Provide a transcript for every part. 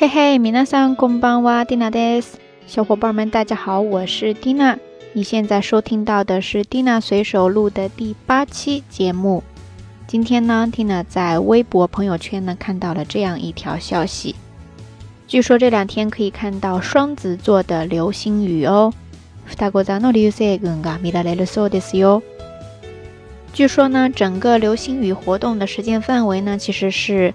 嘿嘿，米娜桑公邦哇，蒂娜纳德 s 小伙伴们，大家好，我是蒂娜。你现在收听到的是蒂娜随手录的第八期节目。今天呢，蒂娜在微博朋友圈呢看到了这样一条消息，据说这两天可以看到双子座的流星雨哦。弗达国藏诺里乌塞根嘎米拉雷鲁索德斯哟。据说呢，整个流星雨活动的时间范围呢，其实是。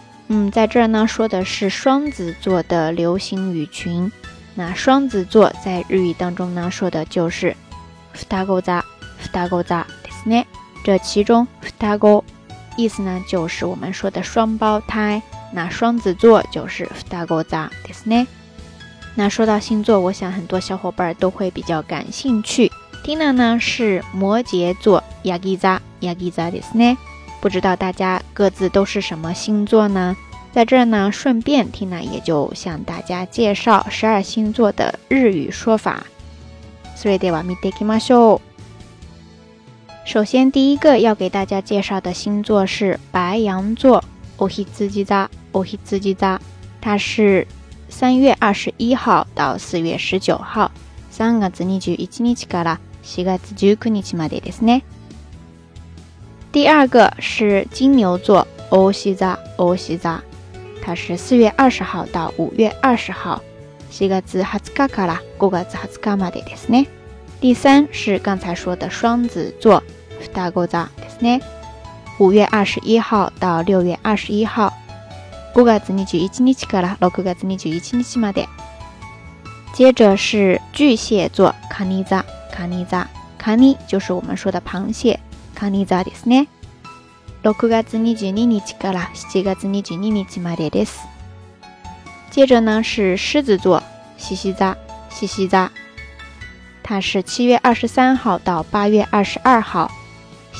嗯，在这儿呢说的是双子座的流星雨群。那双子座在日语当中呢说的就是“ふたご座”，“ g o ご座”ですね。这其中“ふたご”意思呢就是我们说的双胞胎。那双子座就是“ふたご座”ですね。那说到星座，我想很多小伙伴都会比较感兴趣。Dina 呢是摩羯座，“ヤギ g ヤギ座”ですね。不知道大家各自都是什么星座呢？在这儿呢，顺便听了也就向大家介绍十二星座的日语说法。首先，第一个要给大家介绍的星座是白羊座，オヒズキザオヒズキザ，它是三月二十一号到四月十九号，三月二十一日から四月十九日までですね。第二个是金牛座，欧西扎，欧西扎，它是四月二十号到五月二十号，是一个卡五月第三是刚才说的双子座，双子座的五月二十一号到六月二十一号，这个字你就已经立起来了，那个字你就接着是巨蟹座，卡尼扎，卡尼扎，卡尼就是我们说的螃蟹。蟹座ですね。6月22日から7月22日までです。接着呢是狮子座，西西扎，西西扎，它是七月二十三号到八月二十二号，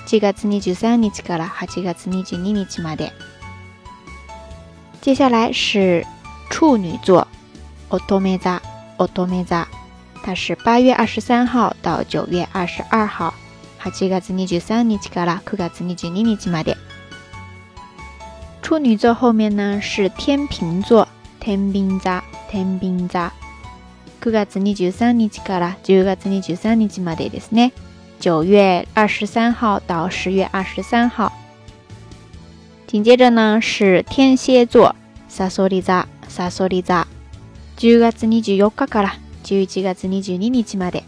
七月二十三日から八月二十二日まで。接下来是处女座，オトメザ，オトメザ，它是八月二十三号到九月二十二号。8月23三日か啦，9月22日まで。处女座后面呢是天平座，天平座，天平座。9月23三日から10月23三日までですね。九月二十三号到十月二十三号。紧接着呢是天蝎座，萨索利扎，萨索利扎。0月24日から11月22日まで。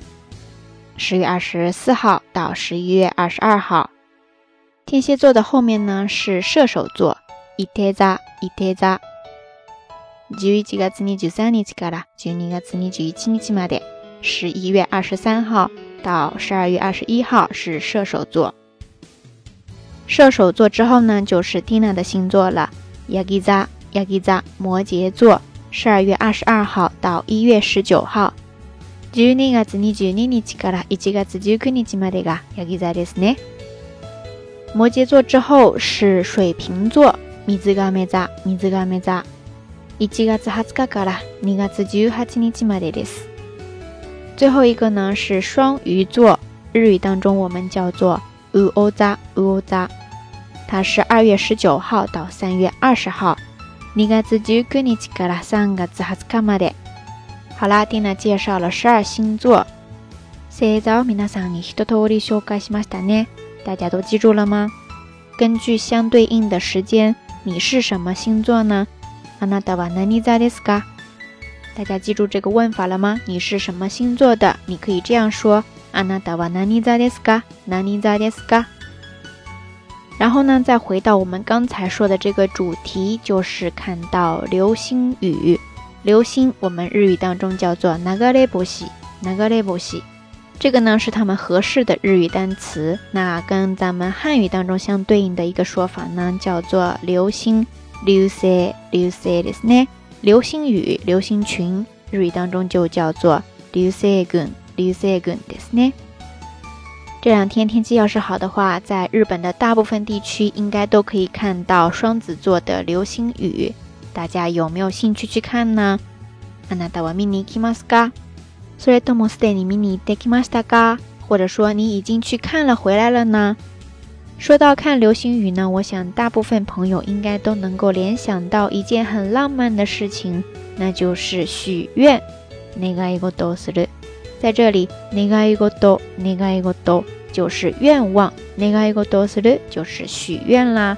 十月二十四号到十一月二十二号，天蝎座的后面呢是射手座，伊天扎伊天扎。九一几年就三年几噶啦？九零几年就一七年几嘛的。十一月二十三号到十二月二十一号是射手座。射手座之后呢就是 Tina 的星座了，雅吉扎雅吉扎，摩羯座。十二月二十二号到一月十九号。12月22日から1月19日までがヤギ座ですね。摩羯座之後是水瓶座、水亀座、水亀座。1月20日から2月18日までです。最后一個呢是双鱼座，日语当中我们叫做ウオザウザ，它是二月十九号到三月二十号，2月19日から3月20日まで。好了，蒂娜介绍了十二星座。さぞみなさんに一通り紹介しましたね。大家都记住了吗？根据相对应的时间，你是什么星座呢？あなたは何座ですか？大家记住这个问法了吗？你是什么星座的？你可以这样说：あなたは何座ですか？何座ですか？然后呢，再回到我们刚才说的这个主题，就是看到流星雨。流星，我们日语当中叫做“那个嘞不西”，那个嘞不西。这个呢是他们合适的日语单词。那跟咱们汉语当中相对应的一个说法呢，叫做“流星”，“流星”，“流星”流星雨、流星群，日语当中就叫做“流星群”，“流星群”的是呢。这两天天气要是好的话，在日本的大部分地区应该都可以看到双子座的流星雨。大家有没有兴趣去看呢？あなたは見に行きましたか？それともすでに見に行ってきましたか？或者说你已经去看了，回来了呢？说到看流星雨呢，我想大部分朋友应该都能够联想到一件很浪漫的事情，那就是许愿。那个一个都是的，在这里，那个一个都，那个一个都就是愿望，那个一个都是的，就是许愿啦。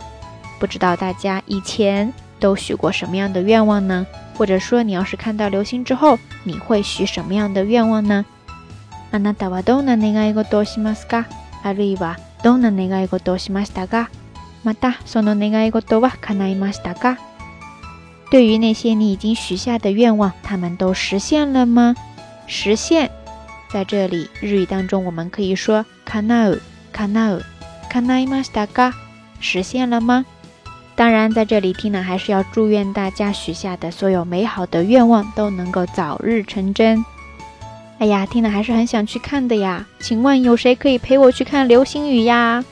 不知道大家以前。都许过什么样的愿望呢？或者说，你要是看到流星之后，你会许什么样的愿望呢？あなたはどんな願い事をしましたか？あるいはどんな願い事をしましたか？またその願いごとは叶いましたか？对于那些你已经许下的愿望，他们都实现了吗？实现，在这里日语当中，我们可以说叶う、叶う、叶いましたか？实现了吗？当然，在这里听了还是要祝愿大家许下的所有美好的愿望都能够早日成真。哎呀，听了还是很想去看的呀！请问有谁可以陪我去看流星雨呀？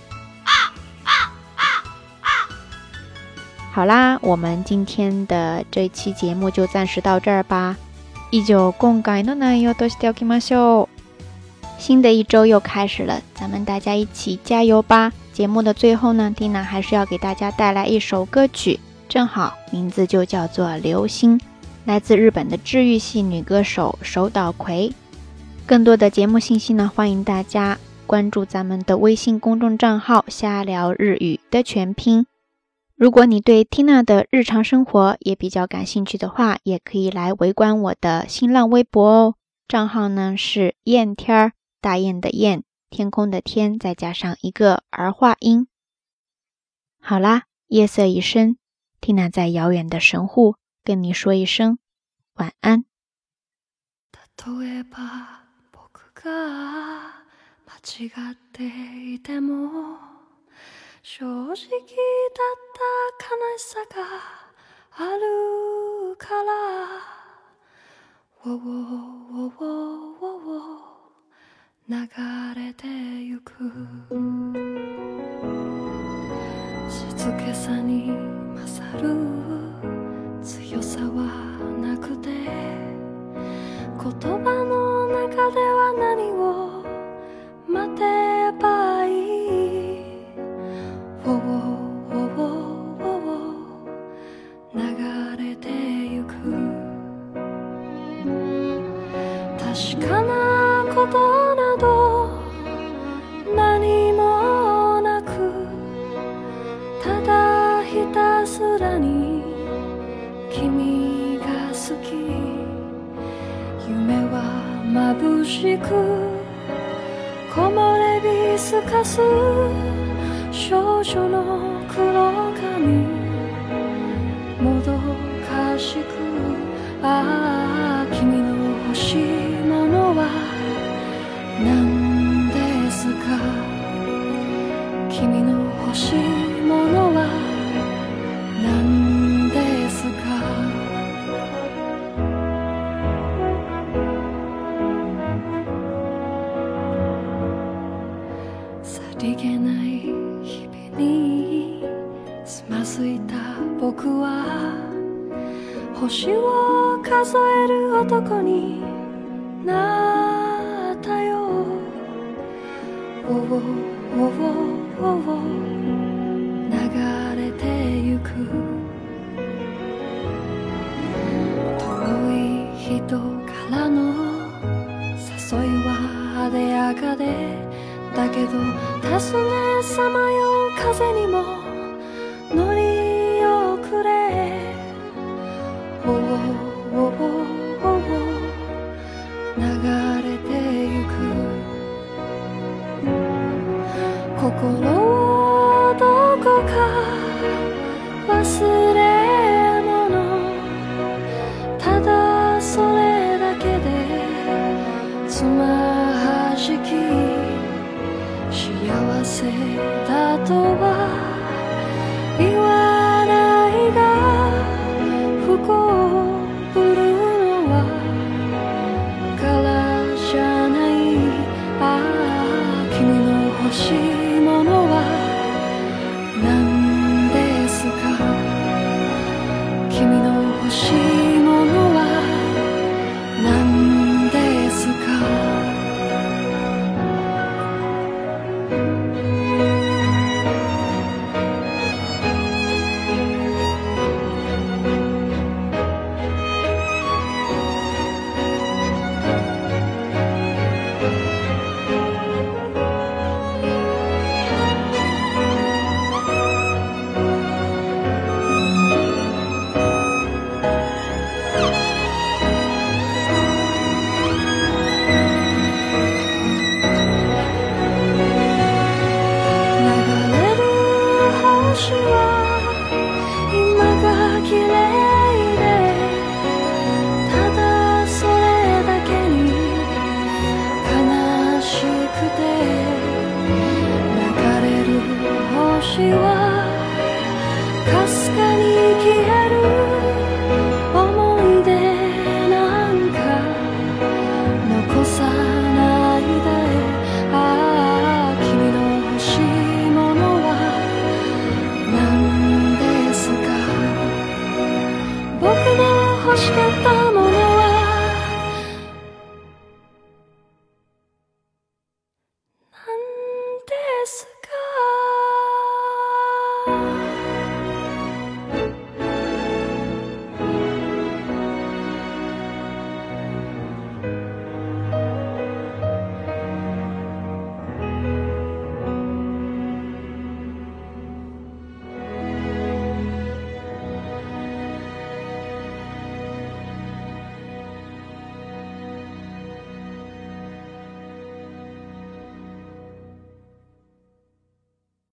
好啦，我们今天的这期节目就暂时到这儿吧。一周更改的难哟，都是要给马修。新的一周又开始了，咱们大家一起加油吧！节目的最后呢，缇娜还是要给大家带来一首歌曲，正好名字就叫做《流星》，来自日本的治愈系女歌手手岛葵。更多的节目信息呢，欢迎大家关注咱们的微信公众账号“瞎聊日语”的全拼。如果你对缇娜的日常生活也比较感兴趣的话，也可以来围观我的新浪微博哦，账号呢是燕天儿，大雁的雁，天空的天再加上一个儿化音。好啦，夜色已深听那在遥远的神户跟你说一声晚安。さに勝る強さはなくて言葉の中では何を待てばいい「流れてゆく」「確かなことしく木漏れ日すかす少女の黒髪もどかしくああ男になったよ」「おおおおおお流れてゆく」「遠い人からの誘いはでやかで」「だけどすねさまよ風にも乗り遅れ」「おおおおせとは言わないが不幸をぶるのはからじゃないああ君の欲しいものは何ですか君の欲しい